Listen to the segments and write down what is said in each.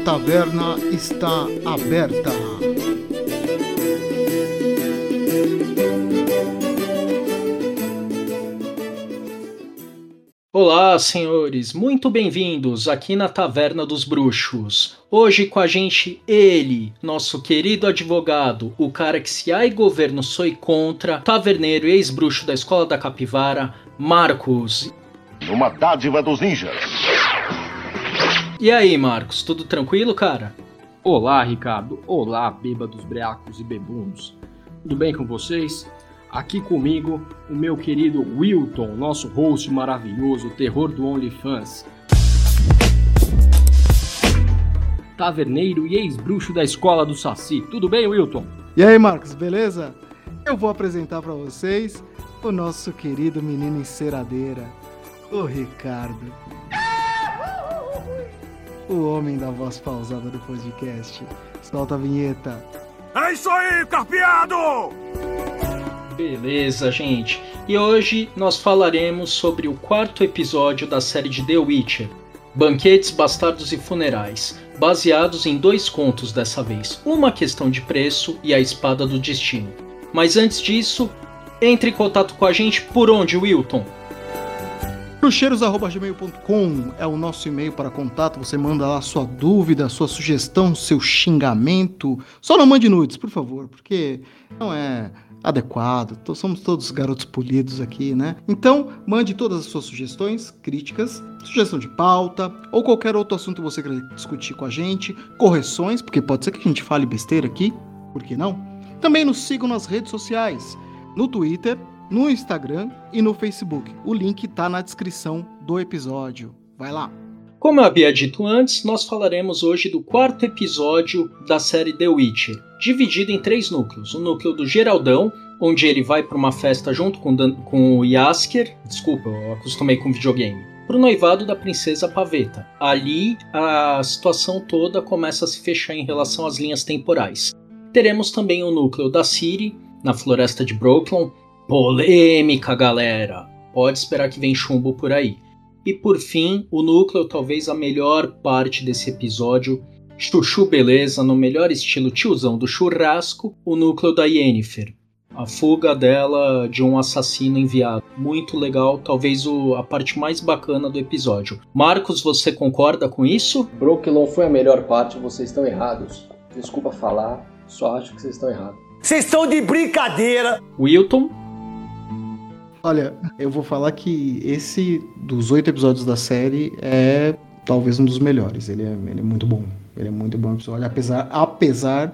A taverna está aberta. Olá, senhores, muito bem-vindos aqui na Taverna dos Bruxos. Hoje com a gente ele, nosso querido advogado, o cara que se há e governo sou contra, taverneiro e ex-bruxo da Escola da Capivara, Marcos. Uma dádiva dos ninjas. E aí, Marcos, tudo tranquilo, cara? Olá, Ricardo. Olá, bêbados, breacos e bebunos. Tudo bem com vocês? Aqui comigo, o meu querido Wilton, nosso host maravilhoso, o terror do OnlyFans. Taverneiro e ex-bruxo da escola do Saci. Tudo bem, Wilton? E aí, Marcos, beleza? Eu vou apresentar para vocês o nosso querido menino enceradeira, o Ricardo. O homem da voz pausada do podcast. Solta a vinheta. É isso aí, carpeado! Beleza, gente. E hoje nós falaremos sobre o quarto episódio da série de The Witcher, Banquetes, Bastardos e Funerais, baseados em dois contos dessa vez, Uma Questão de Preço e A Espada do Destino. Mas antes disso, entre em contato com a gente por onde, Wilton? Bruxeiros.gmail.com é o nosso e-mail para contato. Você manda lá sua dúvida, sua sugestão, seu xingamento. Só não mande nudes, por favor, porque não é adequado. Somos todos garotos polidos aqui, né? Então, mande todas as suas sugestões, críticas, sugestão de pauta ou qualquer outro assunto que você queira discutir com a gente, correções, porque pode ser que a gente fale besteira aqui, por que não? Também nos sigam nas redes sociais, no Twitter, no Instagram e no Facebook. O link está na descrição do episódio. Vai lá! Como eu havia dito antes, nós falaremos hoje do quarto episódio da série The Witcher, dividido em três núcleos. O núcleo do Geraldão, onde ele vai para uma festa junto com, Dan com o Yasker, desculpa, eu acostumei com videogame, para o noivado da princesa Paveta. Ali, a situação toda começa a se fechar em relação às linhas temporais. Teremos também o núcleo da Ciri, na floresta de Brooklyn. Polêmica, galera! Pode esperar que vem chumbo por aí. E por fim, o núcleo, talvez a melhor parte desse episódio, Chuchu Beleza, no melhor estilo tiozão do churrasco, o núcleo da Yennefer. A fuga dela de um assassino enviado. Muito legal, talvez o, a parte mais bacana do episódio. Marcos, você concorda com isso? Brooklyn foi a melhor parte, vocês estão errados. Desculpa falar, só acho que vocês estão errados. Vocês estão de brincadeira! Wilton? Olha, eu vou falar que esse dos oito episódios da série é talvez um dos melhores. Ele é, ele é muito bom. Ele é muito bom episódio, apesar, apesar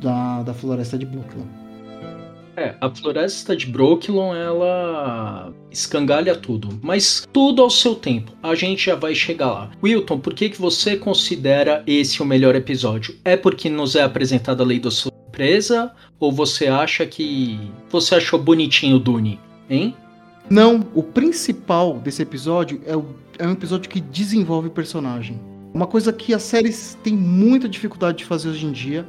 da, da Floresta de Brooklyn. É, a Floresta de Brooklyn, ela escangalha tudo, mas tudo ao seu tempo. A gente já vai chegar lá. Wilton, por que, que você considera esse o melhor episódio? É porque nos é apresentada a lei da surpresa? Ou você acha que. Você achou bonitinho o Dune? Hein? Não, o principal desse episódio é, o, é um episódio que desenvolve o personagem. Uma coisa que as séries têm muita dificuldade de fazer hoje em dia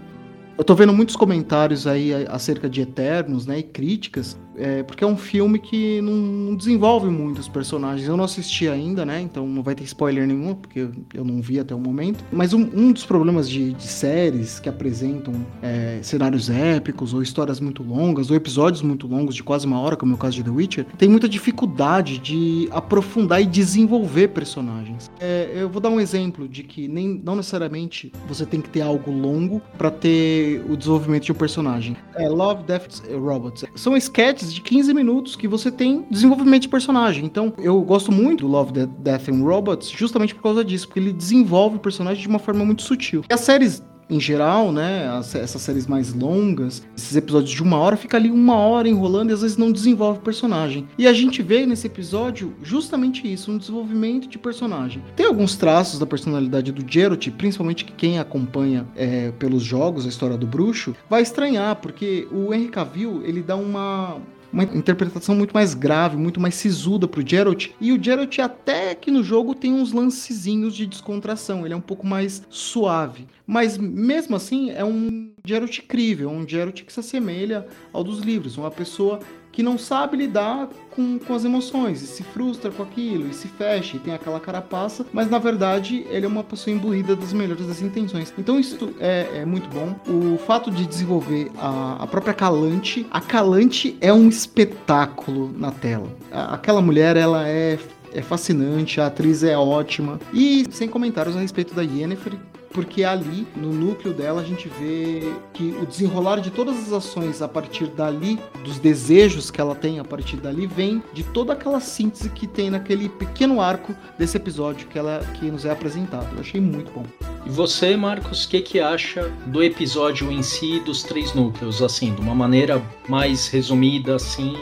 eu tô vendo muitos comentários aí acerca de Eternos, né, e críticas, é, porque é um filme que não desenvolve muito os personagens. Eu não assisti ainda, né, então não vai ter spoiler nenhum, porque eu não vi até o momento. Mas um, um dos problemas de, de, séries que apresentam é, cenários épicos, ou histórias muito longas, ou episódios muito longos, de quase uma hora, como é o caso de The Witcher, tem muita dificuldade de aprofundar e desenvolver personagens. É, eu vou dar um exemplo de que nem, não necessariamente você tem que ter algo longo para ter o desenvolvimento de um personagem. É Love, Death Robots. São sketches de 15 minutos que você tem desenvolvimento de personagem. Então, eu gosto muito do Love, Death and Robots justamente por causa disso, porque ele desenvolve o personagem de uma forma muito sutil. E as séries em geral, né, as, essas séries mais longas, esses episódios de uma hora, fica ali uma hora enrolando e às vezes não desenvolve o personagem. E a gente vê nesse episódio justamente isso, um desenvolvimento de personagem. Tem alguns traços da personalidade do Geralt, principalmente que quem acompanha é, pelos jogos a história do bruxo, vai estranhar, porque o Henry Cavill, ele dá uma, uma interpretação muito mais grave, muito mais sisuda pro Geralt. E o Geralt até que no jogo tem uns lancezinhos de descontração, ele é um pouco mais suave. Mas mesmo assim é um Geralt crível, um Geralt que se assemelha ao dos livros, uma pessoa que não sabe lidar com, com as emoções, e se frustra com aquilo, e se fecha, e tem aquela carapaça, mas na verdade ele é uma pessoa imbuída das melhores das intenções. Então isso é, é muito bom. O fato de desenvolver a, a própria Calante, a Calante é um espetáculo na tela. A, aquela mulher, ela é é fascinante, a atriz é ótima. E sem comentários a respeito da Yennefer, porque ali, no núcleo dela, a gente vê que o desenrolar de todas as ações a partir dali, dos desejos que ela tem a partir dali, vem de toda aquela síntese que tem naquele pequeno arco desse episódio que ela que nos é apresentado. Eu achei muito bom. E você, Marcos, o que, que acha do episódio em si dos três núcleos, assim, de uma maneira mais resumida, assim?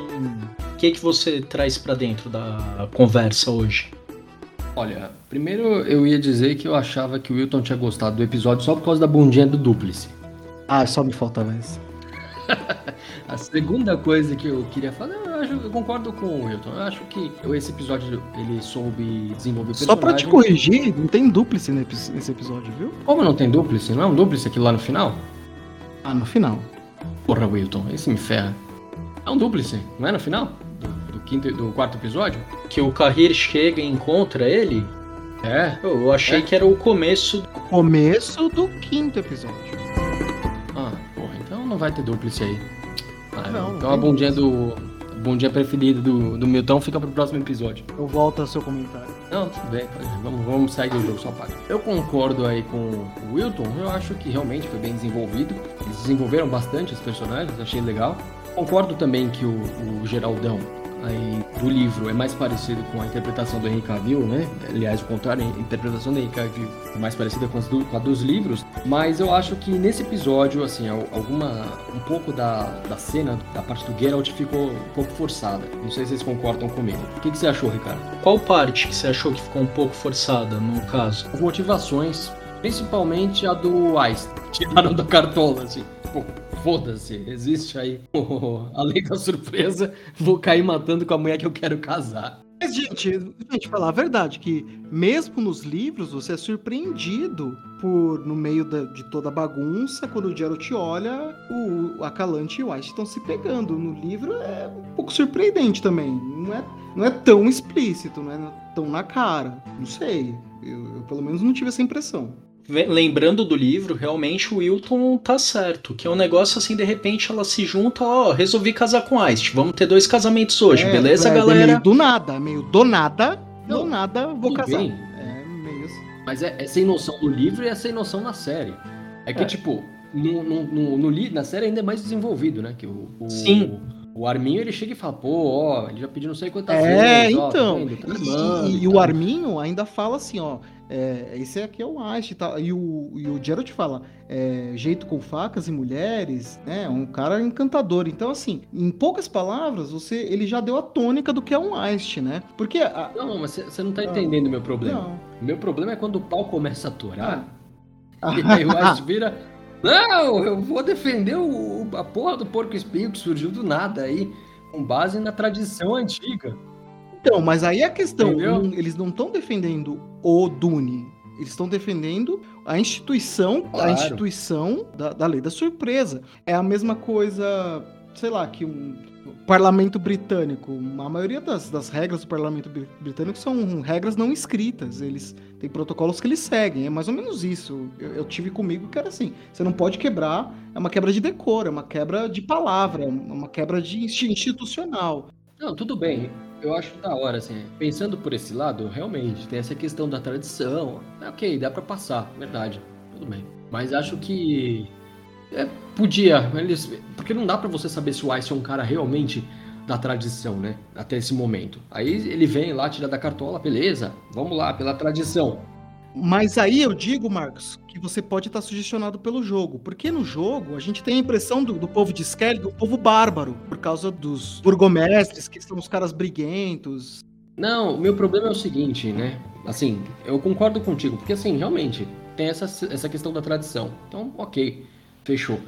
O que, que você traz para dentro da conversa hoje? Olha, primeiro eu ia dizer que eu achava que o Wilton tinha gostado do episódio só por causa da bundinha do Duplice. Ah, só me faltava isso. a segunda coisa que eu queria falar, eu, acho, eu concordo com o Wilton. Eu acho que esse episódio ele soube desenvolver Só pra te corrigir, não tem Duplice nesse episódio, viu? Como não tem Duplice? Não é um Duplice aqui lá no final? Ah, no final. Porra, Wilton, esse me ferra. É um Duplice, não é no final? Quinto, do quarto episódio? Que o Carrir chega e encontra ele? É. Eu achei é. que era o começo. Começo do quinto episódio. Ah, porra, então não vai ter dúplice aí. Ah, não, então não a bundinha do. A bundinha preferida do, do Milton fica pro próximo episódio. Eu volto ao seu comentário. Não, tudo bem, vamos, vamos sair do jogo, só paga. Eu concordo aí com o Wilton, eu acho que realmente foi bem desenvolvido. Eles desenvolveram bastante os personagens, achei legal. Concordo também que o, o Geraldão aí do livro é mais parecido com a interpretação do Henry Cavill, né? Aliás, o contrário, a interpretação do Henry Cavill é mais parecida com, do, com, a dos livros, mas eu acho que nesse episódio, assim, alguma um pouco da, da cena, da parte do Geralt ficou um pouco forçada. Não sei se vocês concordam comigo. O que, que você achou, Ricardo? Qual parte que você achou que ficou um pouco forçada no caso? As motivações, principalmente a do Ice, tiraram da cartola, assim. Pô, foda-se, existe aí oh, a lei da surpresa, vou cair matando com a mulher que eu quero casar. Mas, gente, gente, falar a verdade, que mesmo nos livros você é surpreendido por, no meio da, de toda a bagunça, quando o Geralt olha, o, a Calante e o Ice estão se pegando. No livro é um pouco surpreendente também. Não é, não é tão explícito, não é tão na cara. Não sei. Eu, eu pelo menos não tive essa impressão lembrando do livro, realmente o Wilton tá certo. Que é um negócio assim, de repente ela se junta, ó, resolvi casar com Ice. Vamos ter dois casamentos hoje, é, beleza, é, galera? Meio do nada, meio do nada, Não, do nada vou casar. Bem. É meio assim. Mas é, é, sem noção no livro e é sem noção na série. É que, é. tipo, no, no, no, no, na série ainda é mais desenvolvido, né? Que o, o Sim. O Arminho ele chega e fala, pô, ó, ele já pediu não sei quantas é, vezes. É, então. Ó, tá e, e, e, o Arminho ainda fala assim, ó, é, esse aqui é o Ash e tal. E o, e o Geralt fala, é, jeito com facas e mulheres, né? Um cara encantador. Então, assim, em poucas palavras, você ele já deu a tônica do que é um Ash, né? Porque. A... Não, mas você não tá entendendo o meu problema. Não. Meu problema é quando o pau começa a torar. Ah. E aí o Ash vira. Não, eu vou defender o, a porra do porco espinho que surgiu do nada aí, com base na tradição antiga. Então, mas aí a questão, não, eles não estão defendendo o Dune, eles estão defendendo a instituição, claro. a instituição da, da lei da surpresa. É a mesma coisa, sei lá, que um parlamento britânico. A maioria das, das regras do parlamento britânico são regras não escritas. Eles têm protocolos que eles seguem. É mais ou menos isso. Eu, eu tive comigo que era assim: você não pode quebrar, é uma quebra de decoro, é uma quebra de palavra, é uma quebra de institucional. Não, tudo bem eu acho da hora, assim, pensando por esse lado, realmente, tem essa questão da tradição. É, ok, dá para passar, verdade, tudo bem. Mas acho que é, podia, eles, porque não dá para você saber se o Ice é um cara realmente da tradição, né? Até esse momento. Aí ele vem lá, tira da cartola, beleza, vamos lá, pela tradição. Mas aí eu digo, Marcos, que você pode estar sugestionado pelo jogo. Porque no jogo a gente tem a impressão do, do povo de Skelly, do povo bárbaro, por causa dos burgomestres, que são os caras briguentos. Não, meu problema é o seguinte, né? Assim, eu concordo contigo, porque assim, realmente, tem essa, essa questão da tradição. Então, ok, fechou.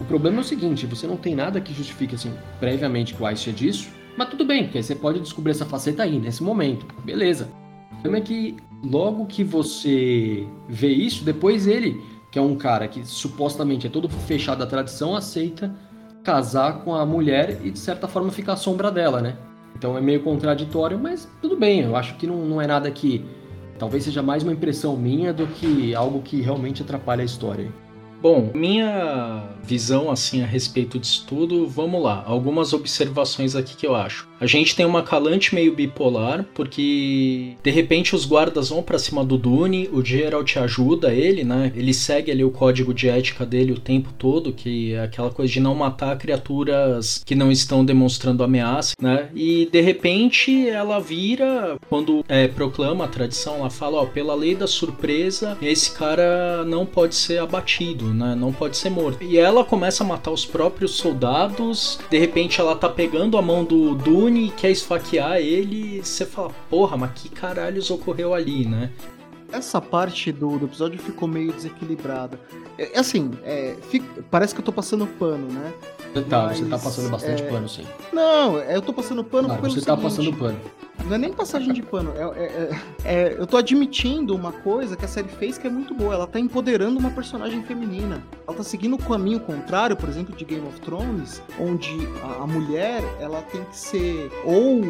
O problema é o seguinte, você não tem nada que justifique, assim, previamente que o Ice é disso, mas tudo bem, porque você pode descobrir essa faceta aí, nesse momento. Beleza. O problema é que logo que você vê isso, depois ele, que é um cara que supostamente é todo fechado à tradição, aceita casar com a mulher e de certa forma ficar à sombra dela, né? Então é meio contraditório, mas tudo bem. Eu acho que não, não é nada que. Talvez seja mais uma impressão minha do que algo que realmente atrapalha a história. Bom, minha visão assim a respeito disso tudo, vamos lá. Algumas observações aqui que eu acho. A gente tem uma calante meio bipolar, porque de repente os guardas vão para cima do Dune, o Geralt ajuda ele, né? Ele segue ali o código de ética dele o tempo todo, que é aquela coisa de não matar criaturas que não estão demonstrando ameaça, né? E de repente ela vira, quando é, proclama a tradição, ela fala: ó, pela lei da surpresa, esse cara não pode ser abatido, né? Não pode ser morto. E ela começa a matar os próprios soldados, de repente ela tá pegando a mão do Dune Dune quer esfaquear ele, você fala, porra, mas que caralhos ocorreu ali, né? Essa parte do, do episódio ficou meio desequilibrada. É, é assim, é, fica, parece que eu tô passando pano, né? Tá, Mas, você tá passando bastante é... pano, sim. Não, eu tô passando pano pelo você tá seguinte, tá passando pano. Não é nem passagem de pano. É, é, é, é, eu tô admitindo uma coisa que a série fez que é muito boa. Ela tá empoderando uma personagem feminina. Ela tá seguindo o caminho contrário, por exemplo, de Game of Thrones, onde a, a mulher ela tem que ser ou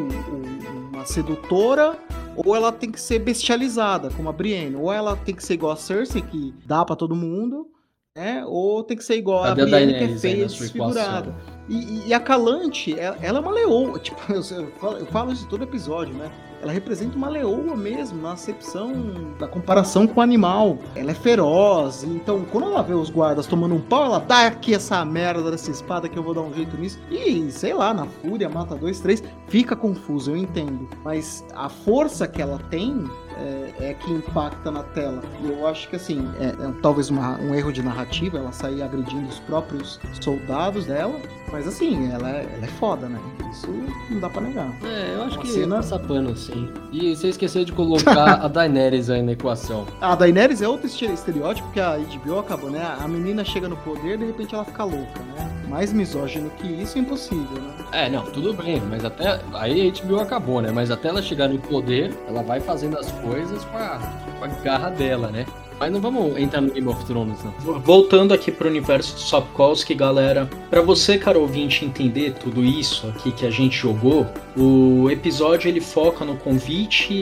uma sedutora ou ela tem que ser bestializada, como a Brienne, ou ela tem que ser igual a Cersei, que dá para todo mundo, né? Ou tem que ser igual Cadê a Brienne, que é feia, desfigurada. E, e, a Calante, ela, ela, é uma leoa. Tipo, eu, eu, falo, eu falo isso todo episódio, né? Ela representa uma leoa mesmo, na acepção da comparação com o animal. Ela é feroz, então quando ela vê os guardas tomando um pau, ela dá aqui essa merda dessa espada que eu vou dar um jeito nisso. E, sei lá, na fúria, mata dois, três. Fica confuso, eu entendo. Mas a força que ela tem é, é, que impacta na tela. E eu acho que assim, é, é talvez uma, um erro de narrativa, ela sair agredindo os próprios soldados dela. Mas assim, ela, é, ela é foda, né? Isso não dá pra negar. É, eu acho uma que cena... passa pano, sim. E você esqueceu de colocar a Daenerys aí na equação. A Daenerys é outro estereótipo que a HBO acabou, né? A menina chega no poder de repente ela fica louca, né? Mais misógino que isso é impossível, né? É, não, tudo bem, mas até. Aí a HBO acabou, né? Mas até ela chegar no poder, ela vai fazendo as coisas com a, com a garra dela, né? Mas não vamos entrar no Game of Thrones, não. Voltando aqui pro universo do Sapkowski, galera. para você, cara ouvinte, entender tudo isso aqui que a gente jogou, o episódio ele foca no convite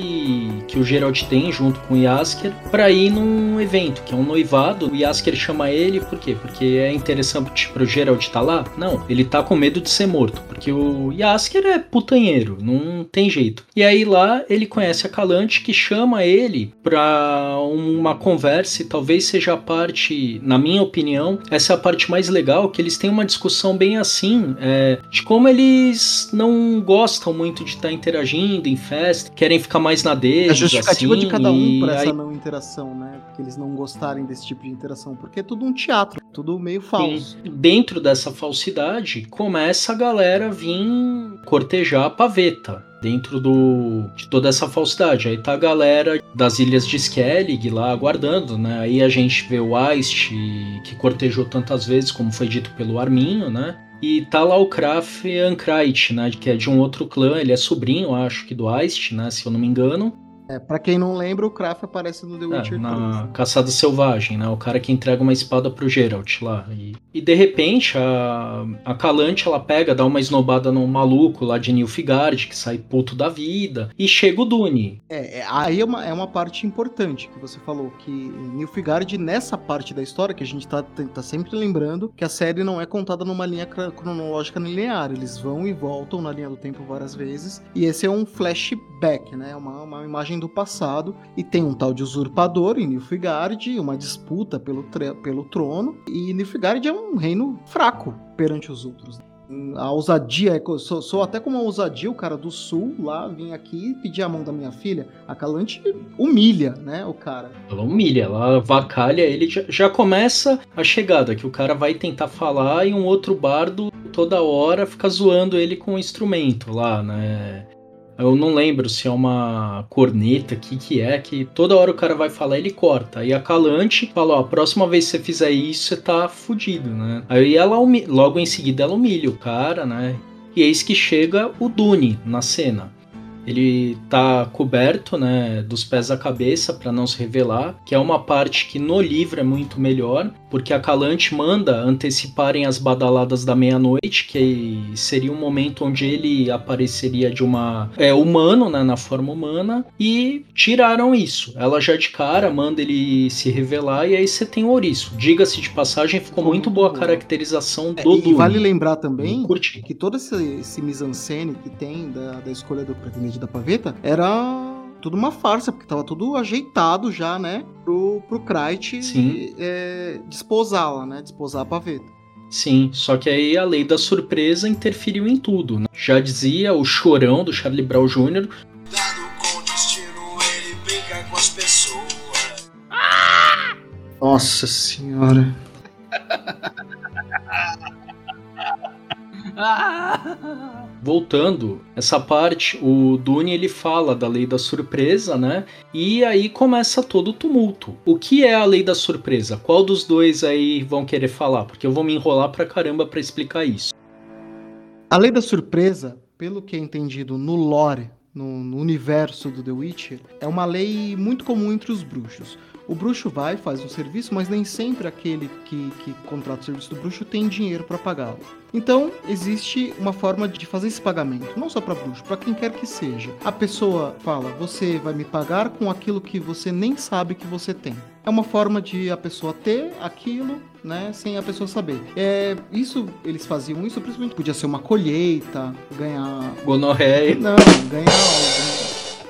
que o Geralt tem junto com o Yasker para ir num evento, que é um noivado. O Yasker chama ele, por quê? Porque é interessante pro Geralt estar tá lá? Não, ele tá com medo de ser morto, porque o Yasker é putanheiro, não tem jeito. E aí lá ele conhece a Calante que chama ele pra uma conversa e talvez seja a parte, na minha opinião, essa é a parte mais legal, que eles têm uma discussão bem assim, é, de como eles não gostam muito de estar tá interagindo em festa, querem ficar mais na deles. A justificativa assim, de cada um para essa não interação, né? Porque eles não gostarem desse tipo de interação, porque é tudo um teatro, tudo meio falso. E dentro dessa falsidade, começa a galera vir cortejar a paveta dentro do, de toda essa falsidade. Aí tá a galera das ilhas de Skellig lá aguardando, né? Aí a gente vê o Aist, que cortejou tantas vezes, como foi dito pelo Arminho, né? E tá lá o Kraf Ankrait, né? Que é de um outro clã, ele é sobrinho, acho que do Aist, né? Se eu não me engano. É, pra quem não lembra, o Kraft aparece no The é, Witcher é, na 3. Caçada Selvagem, né? O cara que entrega uma espada pro Geralt lá. E, e de repente, a, a Calante, ela pega, dá uma esnobada no maluco lá de Nilfgaard, que sai puto da vida, e chega o Dune. É, é, aí é uma, é uma parte importante que você falou, que Nilfgaard, nessa parte da história, que a gente tá, tá sempre lembrando, que a série não é contada numa linha cronológica linear. Eles vão e voltam na linha do tempo várias vezes, e esse é um flashback, né? Uma, uma imagem do passado e tem um tal de usurpador em Nilfgaard, uma disputa pelo, pelo trono, e Nilfgaard é um reino fraco perante os outros. A ousadia, é sou, sou até como uma ousadia, o cara do sul lá vem aqui pedir a mão da minha filha. A Calante humilha, né, o cara. Ela humilha, ela vacalha, ele já, já começa a chegada, que o cara vai tentar falar e um outro bardo toda hora fica zoando ele com o um instrumento lá, né? Eu não lembro se é uma corneta, o que, que é, que toda hora o cara vai falar ele corta. Aí a Calante fala: Ó, a próxima vez que você fizer isso, você tá fudido, né? Aí ela logo em seguida ela humilha o cara, né? E eis que chega o Dune na cena. Ele tá coberto, né, dos pés à cabeça para não se revelar, que é uma parte que no livro é muito melhor, porque a Calante manda anteciparem as badaladas da meia-noite, que seria um momento onde ele apareceria de uma é humano, né, na forma humana, e tiraram isso. Ela já de cara manda ele se revelar e aí você tem o ouriço. Diga-se de passagem, ficou, ficou muito, muito boa a caracterização é, do E vale lembrar também que todo esse, esse mise-en-scène que tem da, da escolha do pretendente da paveta era tudo uma farsa, porque tava tudo ajeitado já, né? Pro, pro Kreit é, desposá-la, né? Desposar a paveta. Sim, só que aí a lei da surpresa interferiu em tudo. Né? Já dizia o chorão do Charlie Brown Jr. com o destino, ele brinca com as pessoas. Nossa senhora. Voltando, essa parte, o Dune ele fala da lei da surpresa, né? E aí começa todo o tumulto. O que é a lei da surpresa? Qual dos dois aí vão querer falar? Porque eu vou me enrolar pra caramba para explicar isso. A lei da surpresa, pelo que é entendido no lore, no, no universo do The Witcher, é uma lei muito comum entre os bruxos. O bruxo vai, faz um serviço, mas nem sempre aquele que, que contrata o serviço do bruxo tem dinheiro para pagá-lo. Então, existe uma forma de fazer esse pagamento, não só para bruxo, para quem quer que seja. A pessoa fala: "Você vai me pagar com aquilo que você nem sabe que você tem". É uma forma de a pessoa ter aquilo, né, sem a pessoa saber. É, isso eles faziam isso principalmente podia ser uma colheita, ganhar gonorreia. Não, ganhar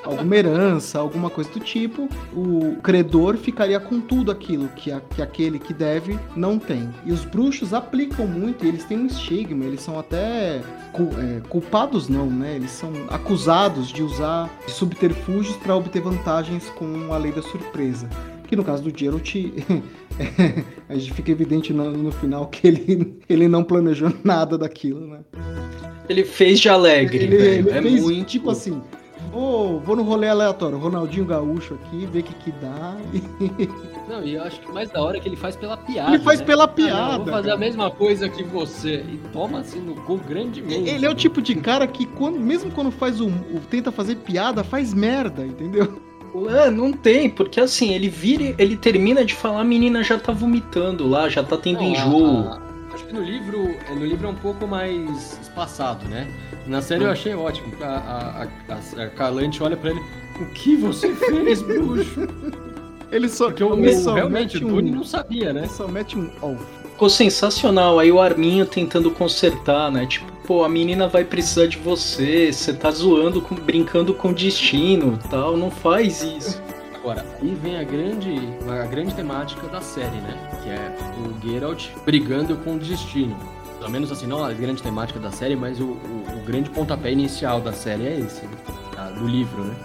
alguma herança, alguma coisa do tipo, o credor ficaria com tudo aquilo que, a, que aquele que deve não tem. E os bruxos aplicam muito, e eles têm um estigma, eles são até é, culpados não, né? Eles são acusados de usar subterfúgios para obter vantagens com a lei da surpresa. Que no caso do Geralt, a gente fica evidente no, no, final que ele, ele não planejou nada daquilo, né? Ele fez de alegre. Ele, ele é fez, muito. Tipo assim, Vou, vou no rolê aleatório, Ronaldinho Gaúcho aqui, ver o que que dá. Não, e eu acho que mais da hora é que ele faz pela piada. Ele faz né? pela piada. Ah, não, vou fazer cara. a mesma coisa que você. E toma assim no cu grandemente. Ele é o tipo de cara que, quando, mesmo quando faz o, o tenta fazer piada, faz merda, entendeu? É, não tem, porque assim, ele vira, ele termina de falar, a menina já tá vomitando lá, já tá tendo não, enjoo. A, acho que no livro, é, no livro é um pouco mais espaçado, né? Na série eu achei ótimo. A, a, a, a Calante olha pra ele. O que você fez, bruxo? Ele só. Porque o, o, realmente o Tony um, não sabia, né? Ele só mete um off. Ficou sensacional. Aí o Arminho tentando consertar, né? Tipo, pô, a menina vai precisar de você. Você tá zoando, com, brincando com o destino tal. Não faz isso. Agora, aí vem a grande, a grande temática da série, né? Que é o Geralt brigando com o destino pelo menos assim, não a grande temática da série, mas o, o, o grande pontapé inicial da série é esse, né? do livro, né?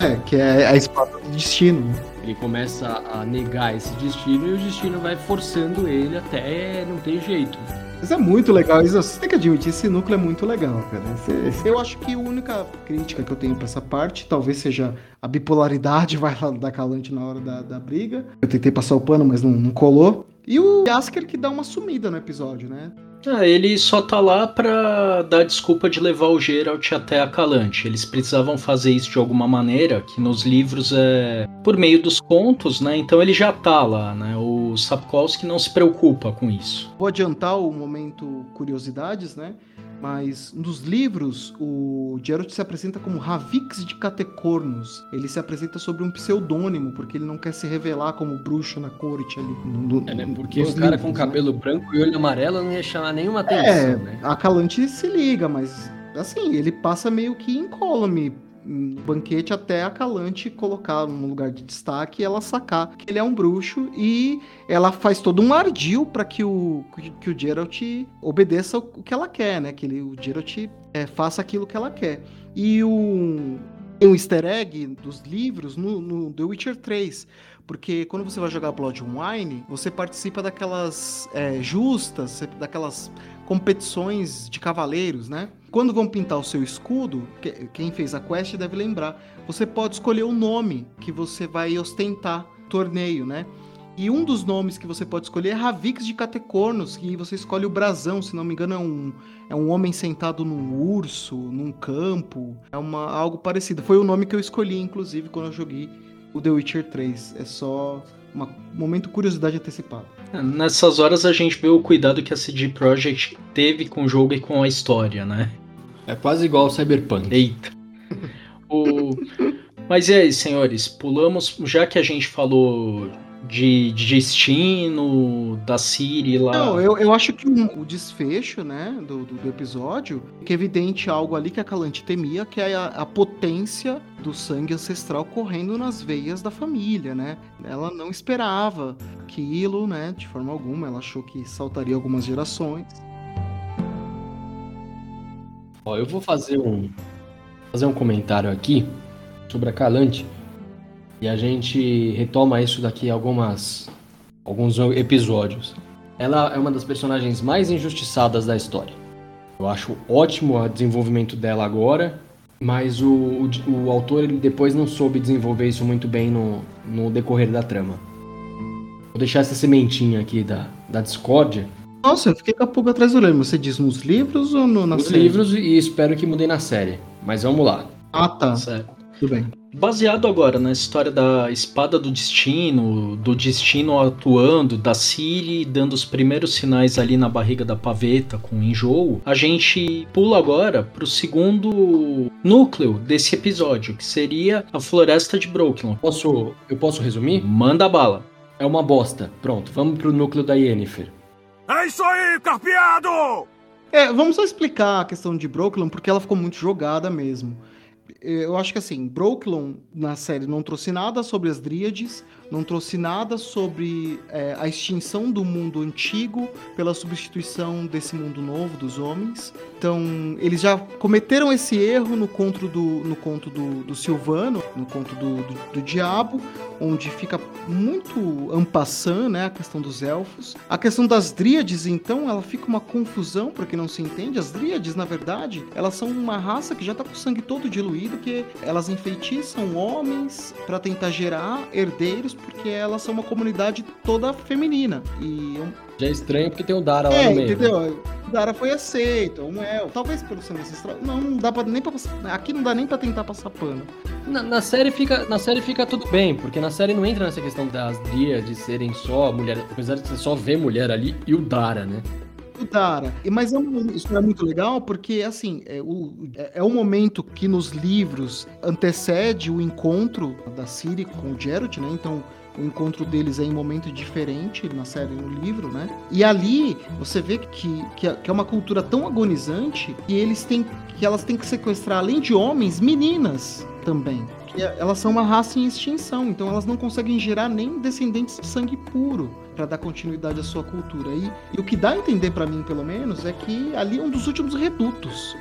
É, que é a espada do destino. Ele começa a negar esse destino e o destino vai forçando ele até não ter jeito. Mas é muito legal, isso, você tem que admitir, esse núcleo é muito legal, cara. Esse, eu acho que a única crítica que eu tenho pra essa parte, talvez seja a bipolaridade vai lá da Calante na hora da, da briga. Eu tentei passar o pano, mas não, não colou. E o Yasker que dá uma sumida no episódio, né? Ah, ele só tá lá pra dar desculpa de levar o Geralt até a Calante. Eles precisavam fazer isso de alguma maneira, que nos livros é por meio dos contos, né? Então ele já tá lá, né? O Sapkowski não se preocupa com isso. Vou adiantar o momento curiosidades, né? Mas nos livros, o Geralt se apresenta como Ravix de Catecornos. Ele se apresenta sobre um pseudônimo, porque ele não quer se revelar como bruxo na corte ali. No, é, né? Porque o cara livros, com né? cabelo branco e olho amarelo não ia chamar nenhuma atenção, é, né? A Calante se liga, mas assim, ele passa meio que incólume no banquete até a Calante colocar no lugar de destaque e ela sacar que ele é um bruxo e ela faz todo um ardil para que o, que o Geralt obedeça o que ela quer, né? Que ele, o Geralt é, faça aquilo que ela quer. E o, tem um easter egg dos livros no, no The Witcher 3. Porque quando você vai jogar Blood Wine, você participa daquelas é, justas, daquelas competições de cavaleiros, né? Quando vão pintar o seu escudo, quem fez a quest deve lembrar, você pode escolher o nome que você vai ostentar torneio, né? E um dos nomes que você pode escolher é Ravix de Catecornos, que você escolhe o brasão, se não me engano, é um, é um homem sentado num urso, num campo. É uma, algo parecido. Foi o nome que eu escolhi, inclusive, quando eu joguei o The Witcher 3. É só um momento curiosidade antecipada. Nessas horas a gente vê o cuidado que a CD Projekt teve com o jogo e com a história, né? É quase igual ao Cyberpunk. Eita. o... Mas e aí, senhores? Pulamos, já que a gente falou de, de destino da Siri lá. Não, eu, eu acho que o, o desfecho, né, do, do, do, episódio, que é evidente algo ali que a Calante temia, que é a, a, potência do sangue ancestral correndo nas veias da família, né? Ela não esperava aquilo, né, de forma alguma, ela achou que saltaria algumas gerações. Ó, eu vou fazer um fazer um comentário aqui sobre a Calante e a gente retoma isso daqui algumas, alguns episódios. Ela é uma das personagens mais injustiçadas da história. Eu acho ótimo o desenvolvimento dela agora, mas o, o, o autor ele depois não soube desenvolver isso muito bem no, no decorrer da trama. Vou deixar essa sementinha aqui da, da discórdia. Nossa, eu fiquei com a pulga atrás do olho. Você diz nos livros ou no, na nos série? Nos livros e espero que mudei na série. Mas vamos lá. Ah, tá. Certo. Tudo bem. Baseado agora na história da Espada do Destino, do Destino atuando, da Siri dando os primeiros sinais ali na barriga da paveta com enjoo, a gente pula agora pro segundo núcleo desse episódio, que seria a Floresta de Brooklyn. Posso, eu posso resumir? Manda bala. É uma bosta. Pronto, vamos pro núcleo da Yennefer. É isso aí, carpeado! É, vamos só explicar a questão de Brooklyn, porque ela ficou muito jogada mesmo eu acho que assim, Brooklyn na série não trouxe nada sobre as Dríades, não trouxe nada sobre é, a extinção do mundo antigo pela substituição desse mundo novo dos homens. Então, eles já cometeram esse erro no conto do, no conto do, do Silvano, no conto do, do, do Diabo, onde fica muito ampassando né, a questão dos elfos. A questão das dríades, então, ela fica uma confusão para quem não se entende. As dríades, na verdade, elas são uma raça que já está com o sangue todo diluído, que elas enfeitiçam homens para tentar gerar herdeiros, porque elas são uma comunidade toda feminina. E já é estranho porque tem o Dara lá é, no meio. Entendeu? Né? O Dara foi aceito, um elfo. Talvez pelo sangue ancestral. Não, não dá pra, nem pra passar. Aqui não dá nem pra tentar passar pano. Na, na, série fica, na série fica tudo bem, porque na série não entra nessa questão das de serem só mulher. Apesar de você só ver mulher ali e o Dara, né? O Dara. Mas é um, isso é muito legal porque, assim, é o, é o momento que nos livros antecede o encontro da Ciri com o Geralt, né? Então, o encontro deles é em um momento diferente na série no livro, né? E ali você vê que, que, é uma cultura tão agonizante que eles têm que elas têm que sequestrar, além de homens, meninas também. Que elas são uma raça em extinção, então elas não conseguem gerar nem descendentes de sangue puro para dar continuidade à sua cultura. E, e o que dá a entender para mim, pelo menos, é que ali é um dos últimos redutos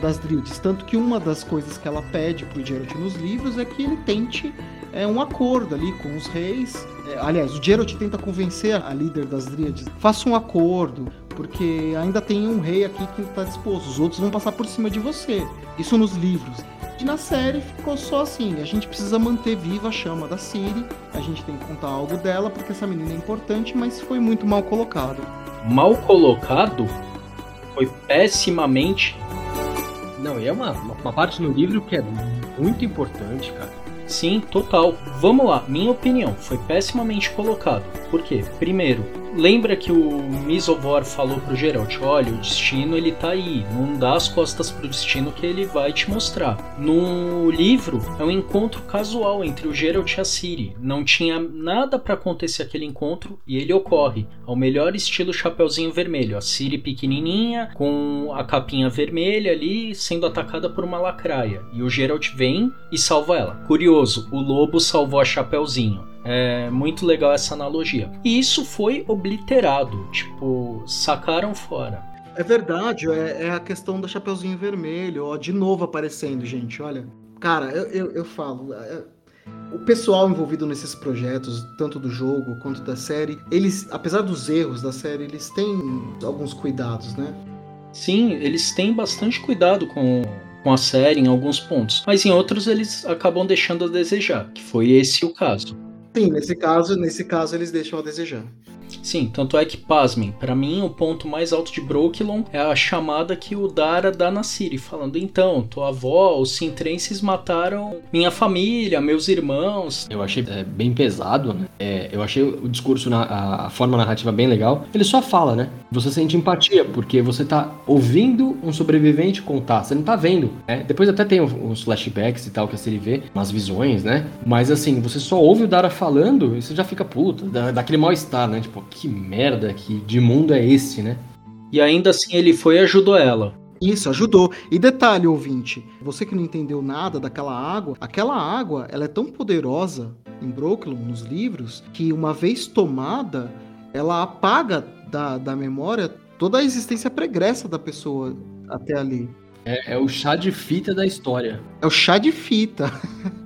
das Drildes. Tanto que uma das coisas que ela pede pro Geralt nos livros é que ele tente é, um acordo ali com os reis. É, aliás, o Geralt tenta convencer a líder das Dríades, faça um acordo, porque ainda tem um rei aqui que está disposto, os outros vão passar por cima de você. Isso nos livros. E na série ficou só assim, a gente precisa manter viva a chama da Ciri, a gente tem que contar algo dela, porque essa menina é importante, mas foi muito mal colocado. Mal colocado? Foi pessimamente não, e é uma, uma parte no livro que é muito importante, cara. Sim, total. Vamos lá, minha opinião, foi pessimamente colocado. Por quê? Primeiro, lembra que o Misovor falou pro Geralt, olha, o destino ele tá aí, não dá as costas pro destino que ele vai te mostrar. No livro, é um encontro casual entre o Geralt e a Ciri. Não tinha nada para acontecer aquele encontro e ele ocorre ao melhor estilo Chapeuzinho Vermelho. A Ciri pequenininha, com a capinha vermelha ali, sendo atacada por uma lacraia. E o Geralt vem e salva ela. Curioso o lobo salvou a Chapeuzinho. É muito legal essa analogia. E isso foi obliterado, tipo, sacaram fora. É verdade, é, é a questão do Chapeuzinho Vermelho, ó, de novo aparecendo, gente, olha. Cara, eu, eu, eu falo, é, o pessoal envolvido nesses projetos, tanto do jogo quanto da série, eles, apesar dos erros da série, eles têm alguns cuidados, né? Sim, eles têm bastante cuidado com com a série em alguns pontos, mas em outros eles acabam deixando a desejar, que foi esse o caso. Sim, nesse caso, nesse caso eles deixam a desejar. Sim, tanto é que, pasmem, para mim o ponto mais alto de Brooklyn é a chamada que o Dara dá na Siri, falando: então, tua avó, os Sintrenses mataram minha família, meus irmãos. Eu achei é, bem pesado, né? É, eu achei o discurso, na, a, a, forma narrativa bem legal. Ele só fala, né? Você sente empatia, porque você tá ouvindo um sobrevivente contar, você não tá vendo. Né? Depois até tem os flashbacks e tal que a Siri vê, umas visões, né? Mas assim, você só ouve o Dara falando você já fica puta, dá, dá aquele mal-estar, né? Tipo, que merda que de mundo é esse, né? E ainda assim ele foi e ajudou ela. Isso, ajudou. E detalhe, ouvinte, você que não entendeu nada daquela água, aquela água, ela é tão poderosa em Brooklyn, nos livros, que uma vez tomada, ela apaga da, da memória toda a existência pregressa da pessoa até ali. É, é o chá de fita da história. É o chá de fita.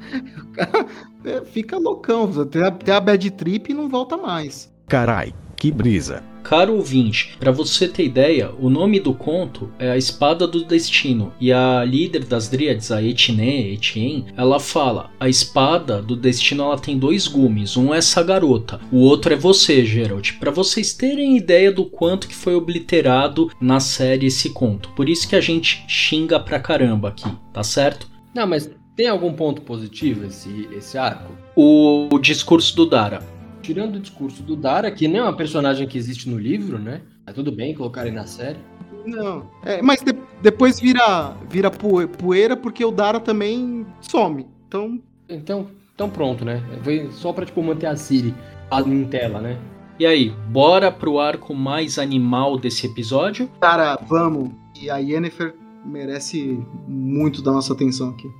fica loucão, tem a, tem a bad trip e não volta mais. Carai, que brisa. Caro ouvinte, para você ter ideia, o nome do conto é A Espada do Destino, e a líder das Dríades, a Etienne, Etienne, ela fala: "A espada do destino ela tem dois gumes, um é essa garota, o outro é você, Geralt". Para vocês terem ideia do quanto que foi obliterado na série esse conto. Por isso que a gente xinga pra caramba aqui, tá certo? Não, mas tem algum ponto positivo esse esse arco? O, o discurso do Dara tirando o discurso do Dara, que nem é uma personagem que existe no livro, né? É tudo bem colocar ele na série. Não, é, mas de, depois vira, vira poeira porque o Dara também some. Então. Então, então pronto, né? Foi só pra tipo, manter a Siri em tela, né? E aí, bora pro arco mais animal desse episódio? Cara, vamos. E a Yennefer merece muito da nossa atenção aqui.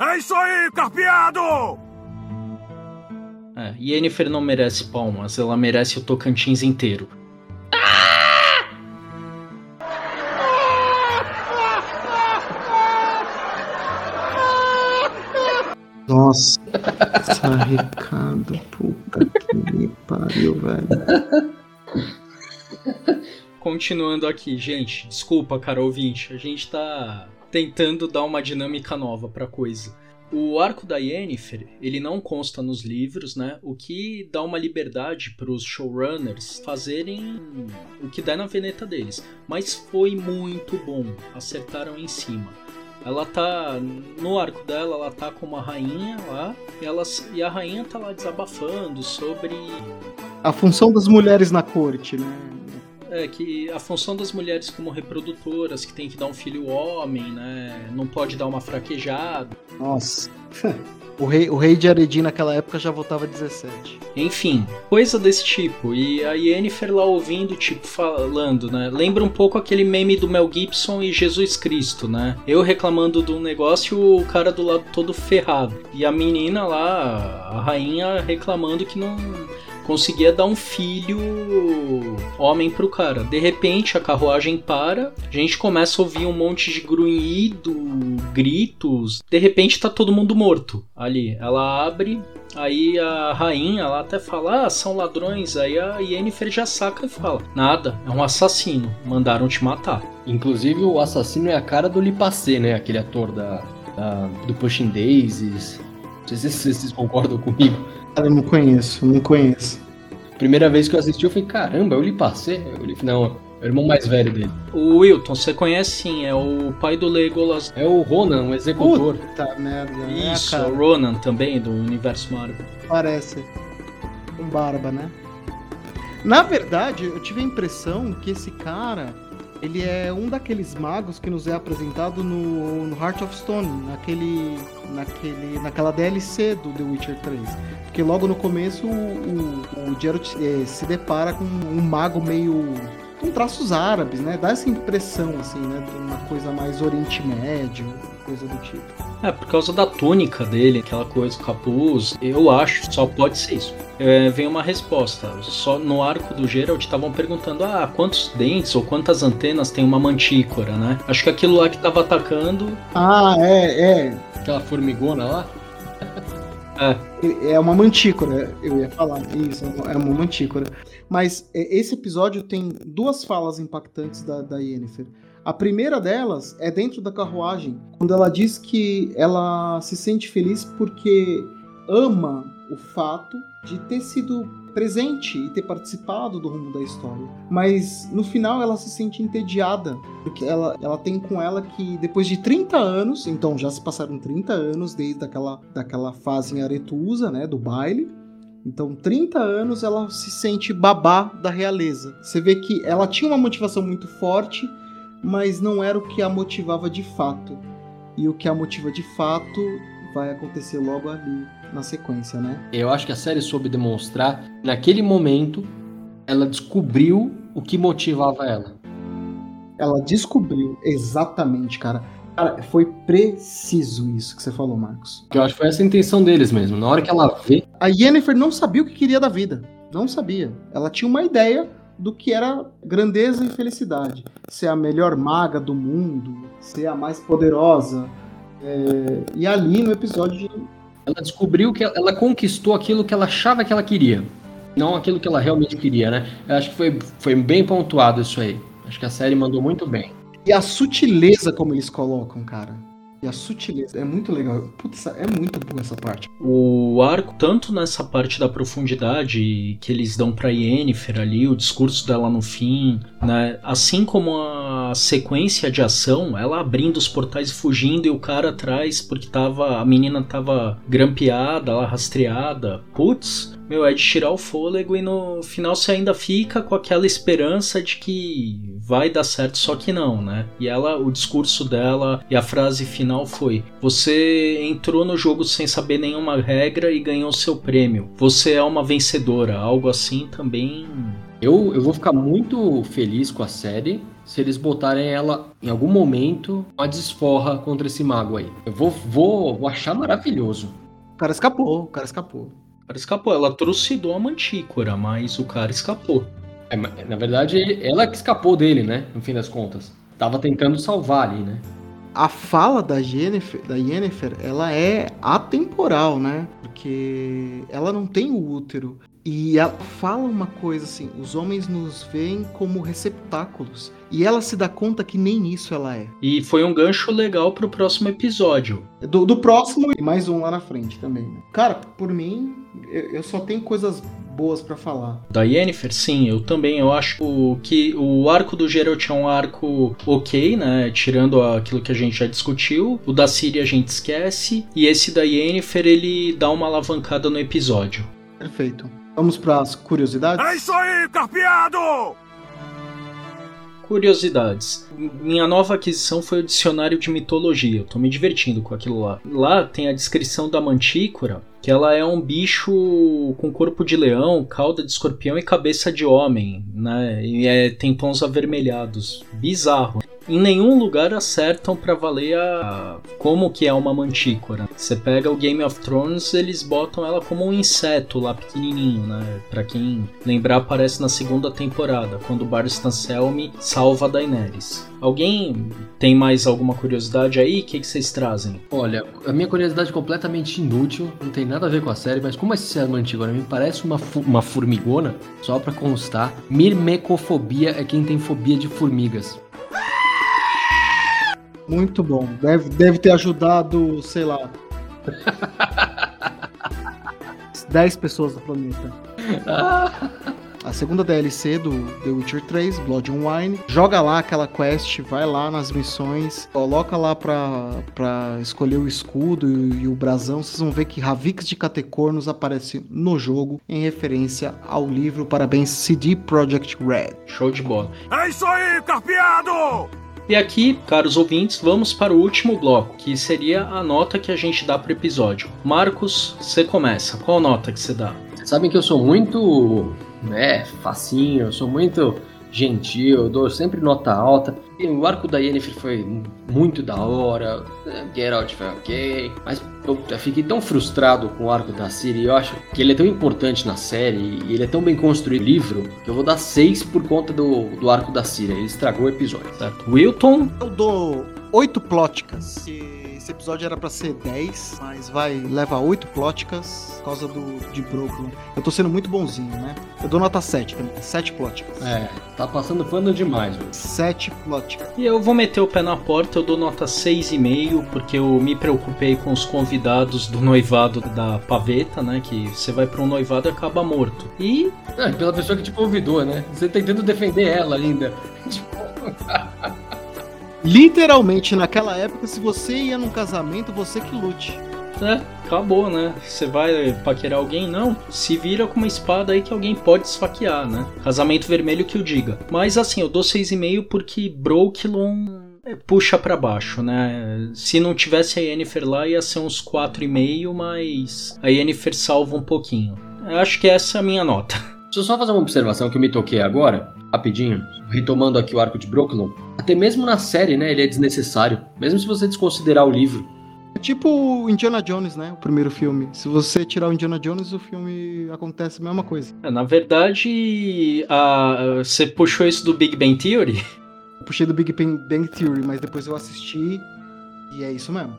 É isso aí, carpeado! É, Yennefer não merece palmas, ela merece o Tocantins inteiro. Nossa, recado, puta que me pariu, velho. Continuando aqui, gente, desculpa, cara ouvinte, a gente tá tentando dar uma dinâmica nova pra coisa. O arco da Yennefer, ele não consta nos livros, né? O que dá uma liberdade para os showrunners fazerem o que der na veneta deles. Mas foi muito bom, acertaram em cima. Ela tá no arco dela, ela tá com uma rainha lá, e, ela, e a rainha tá lá desabafando sobre a função das mulheres na corte, né? É que a função das mulheres como reprodutoras, que tem que dar um filho homem, né? Não pode dar uma fraquejada. Nossa. O rei, o rei de Aredin naquela época já votava 17. Enfim, coisa desse tipo. E a Yennefer lá ouvindo, tipo, falando, né? Lembra um pouco aquele meme do Mel Gibson e Jesus Cristo, né? Eu reclamando do negócio e o cara do lado todo ferrado. E a menina lá, a rainha, reclamando que não conseguia dar um filho homem pro cara. De repente a carruagem para, a gente começa a ouvir um monte de grunhido, gritos. De repente tá todo mundo morto ali. Ela abre, Aí a rainha ela até fala: Ah, são ladrões. Aí a Yennefer já saca e fala: Nada, é um assassino. Mandaram te matar. Inclusive o assassino é a cara do Lipacê, né? Aquele ator da, da do Pushing Daisies. Não sei se vocês concordam comigo. Eu não conheço, não conheço. Primeira vez que eu assisti, eu falei, caramba, eu lhe passei. Eu li, não, é o irmão mais velho dele. O Wilton, você conhece sim, é o pai do Legolas. É o Ronan, o executor. Puta merda. É Isso, é, o Ronan também, do universo Marvel. Parece. Com barba, né? Na verdade, eu tive a impressão que esse cara ele é um daqueles magos que nos é apresentado no, no Heart of Stone, naquele, naquele, naquela DLC do The Witcher 3. Porque logo no começo o, o, o Geralt é, se depara com um mago meio com traços árabes, né? Dá essa impressão, assim, né? De uma coisa mais Oriente Médio, coisa do tipo. É, por causa da túnica dele, aquela coisa, capuz, eu acho, só pode ser isso. É, vem uma resposta. Só no arco do Geralt estavam perguntando: ah, quantos dentes ou quantas antenas tem uma mantícora, né? Acho que aquilo lá que tava atacando. Ah, é, é. Aquela formigona lá? É. É uma mantícora, eu ia falar. Isso, é uma mantícora. Mas é, esse episódio tem duas falas impactantes da, da Yennefer. A primeira delas é dentro da carruagem, quando ela diz que ela se sente feliz porque ama o fato de ter sido presente e ter participado do rumo da história. Mas no final ela se sente entediada, porque ela, ela tem com ela que depois de 30 anos, então já se passaram 30 anos desde aquela, daquela fase em Aretusa, né, do baile, então, 30 anos ela se sente babá da realeza. Você vê que ela tinha uma motivação muito forte, mas não era o que a motivava de fato. E o que a motiva de fato vai acontecer logo ali na sequência, né? Eu acho que a série soube demonstrar, naquele momento, ela descobriu o que motivava ela. Ela descobriu exatamente, cara. Cara, foi preciso isso que você falou, Marcos. Eu acho que foi essa a intenção deles mesmo. Na hora que ela vê. A Yennefer não sabia o que queria da vida. Não sabia. Ela tinha uma ideia do que era grandeza e felicidade. Ser a melhor maga do mundo, ser a mais poderosa. É... E ali no episódio. Ela descobriu que ela conquistou aquilo que ela achava que ela queria. Não aquilo que ela realmente queria, né? Eu acho que foi, foi bem pontuado isso aí. Acho que a série mandou muito bem. E a sutileza como eles colocam, cara. E a sutileza é muito legal. Putz, é muito boa essa parte. O arco, tanto nessa parte da profundidade que eles dão pra Yennefer ali, o discurso dela no fim, né? Assim como a sequência de ação, ela abrindo os portais e fugindo e o cara atrás porque tava. A menina tava grampeada, ela rastreada. Putz, meu, é de tirar o fôlego e no final você ainda fica com aquela esperança de que vai dar certo, só que não, né? E ela, o discurso dela e a frase final foi: Você entrou no jogo sem saber nenhuma regra e ganhou seu prêmio. Você é uma vencedora. Algo assim também. Eu, eu vou ficar muito feliz com a série se eles botarem ela em algum momento uma desforra contra esse mago aí. Eu vou, vou, vou achar maravilhoso. O cara escapou, o cara escapou. Cara escapou. Ela trucidou a mantícora, mas o cara escapou. É, na verdade, ela que escapou dele, né? No fim das contas. Tava tentando salvar ali, né? A fala da Yennefer, da Yennefer, ela é atemporal, né? Porque ela não tem o útero. E ela fala uma coisa assim: os homens nos veem como receptáculos. E ela se dá conta que nem isso ela é. E foi um gancho legal pro próximo episódio. Do, do próximo e mais um lá na frente também. Né? Cara, por mim, eu, eu só tenho coisas boas para falar. Da Yennefer, sim, eu também. Eu acho que o arco do Geralt é um arco ok, né? Tirando aquilo que a gente já discutiu. O da Ciri a gente esquece. E esse da Yennefer, ele dá uma alavancada no episódio. Perfeito. Vamos para as curiosidades? É isso aí, carpeado! Curiosidades. Minha nova aquisição foi o dicionário de mitologia. Eu tô me divertindo com aquilo lá. Lá tem a descrição da mantícora, que ela é um bicho com corpo de leão, cauda de escorpião e cabeça de homem, né? E é, tem tons avermelhados. Bizarro em nenhum lugar acertam para valer a como que é uma mantícora. Você pega o Game of Thrones, eles botam ela como um inseto lá pequenininho, né? Para quem lembrar, aparece na segunda temporada, quando o Barristan Selmy salva Daenerys. Alguém tem mais alguma curiosidade aí? O que, que vocês trazem? Olha, a minha curiosidade é completamente inútil, não tem nada a ver com a série, mas como esse ser mantícora me parece uma, uma formigona, só para constar, mirmecofobia é quem tem fobia de formigas. Muito bom. Deve, deve ter ajudado, sei lá. 10 pessoas do planeta. A segunda DLC do The Witcher 3, Blood and Wine. Joga lá aquela quest, vai lá nas missões, coloca lá pra, pra escolher o escudo e, e o brasão. Vocês vão ver que Ravix de Catecornos aparece no jogo em referência ao livro Parabéns CD Projekt Red. Show de bola. É isso aí, carpeado! E aqui, caros ouvintes, vamos para o último bloco, que seria a nota que a gente dá para o episódio. Marcos, você começa. Qual nota que você dá? Sabem que eu sou muito, né, facinho, eu sou muito gentil, eu dou sempre nota alta. E o arco da Yennefer foi muito da hora, Geralt foi ok, mas eu, fiquei tão frustrado com o arco da Ciri, eu acho que ele é tão importante na série e ele é tão bem construído no livro, que eu vou dar 6 por conta do, do arco da Ciri, ele estragou o episódio. Certo. Wilton? Eu dou oito plóticas Esse episódio era pra ser 10, mas vai leva 8 plóticas por causa do, de Brooklyn. Eu tô sendo muito bonzinho, né? Eu dou nota 7 também. 7 plóticas. É, tá passando pano demais, velho. 7 plóticas. E eu vou meter o pé na porta, eu dou nota 6,5, porque eu me preocupei com os convidados do noivado da paveta, né? Que você vai pra um noivado e acaba morto. E É, pela pessoa que te convidou, né? Você tentando defender ela ainda. Tipo, Literalmente, naquela época, se você ia num casamento, você que lute. É, acabou, né? Você vai paquerar alguém? Não. Se vira com uma espada aí que alguém pode esfaquear, né? Casamento vermelho que o diga. Mas assim, eu dou 6,5 porque Brooklyn é, puxa pra baixo, né? Se não tivesse a Yennefer lá, ia ser uns 4,5, mas a Yennefer salva um pouquinho. Eu acho que essa é a minha nota. Deixa eu só fazer uma observação que eu me toquei agora, rapidinho, retomando aqui o arco de Brooklyn. Até mesmo na série, né, ele é desnecessário. Mesmo se você desconsiderar o livro. É tipo o Indiana Jones, né? O primeiro filme. Se você tirar o Indiana Jones, o filme acontece a mesma coisa. É, Na verdade, a- você puxou isso do Big Bang Theory? Eu puxei do Big Bang Bang Theory, mas depois eu assisti e é isso mesmo.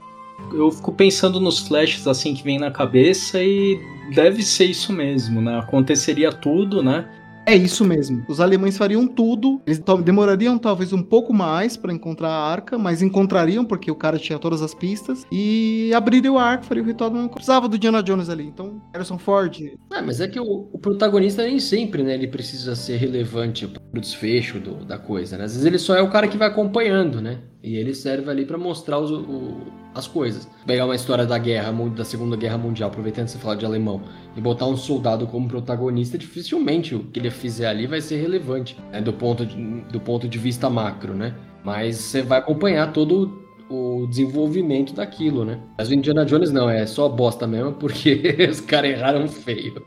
Eu fico pensando nos flashes assim que vem na cabeça e deve ser isso mesmo, né? Aconteceria tudo, né? É isso mesmo. Os alemães fariam tudo. Eles demorariam talvez um pouco mais pra encontrar a arca, mas encontrariam porque o cara tinha todas as pistas e abririam a arca, faria o ritual. Não precisava do Indiana Jones ali. Então, Harrison Ford. É, mas é que o, o protagonista nem sempre, né, ele precisa ser relevante pro desfecho do- da coisa, né? Às vezes ele só é o cara que vai acompanhando, né? E ele serve ali pra mostrar os- o- as coisas. Pegar uma história da guerra, da Segunda Guerra Mundial, aproveitando que você fala de alemão, e botar um soldado como protagonista, dificilmente o que ele fizer ali vai ser relevante, né? Do ponto de, do ponto de vista macro, né? Mas você vai acompanhar todo o desenvolvimento daquilo, né? Mas o Indiana Jones não, é só bosta mesmo, porque os caras erraram feio.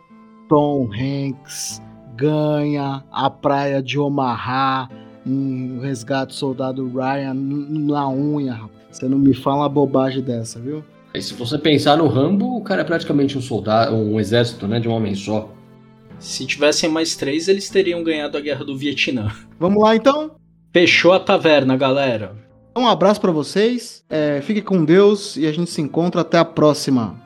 Tom Hanks ganha a praia de Omaha, um resgate do soldado Ryan na unha, rapaz. Você não me fala uma bobagem dessa, viu? Aí se você pensar no Rambo, o cara é praticamente um soldado, um exército, né, de um homem só. Se tivessem mais três, eles teriam ganhado a guerra do Vietnã. Vamos lá então? Fechou a taverna, galera. Um abraço pra vocês, é, fique com Deus e a gente se encontra até a próxima.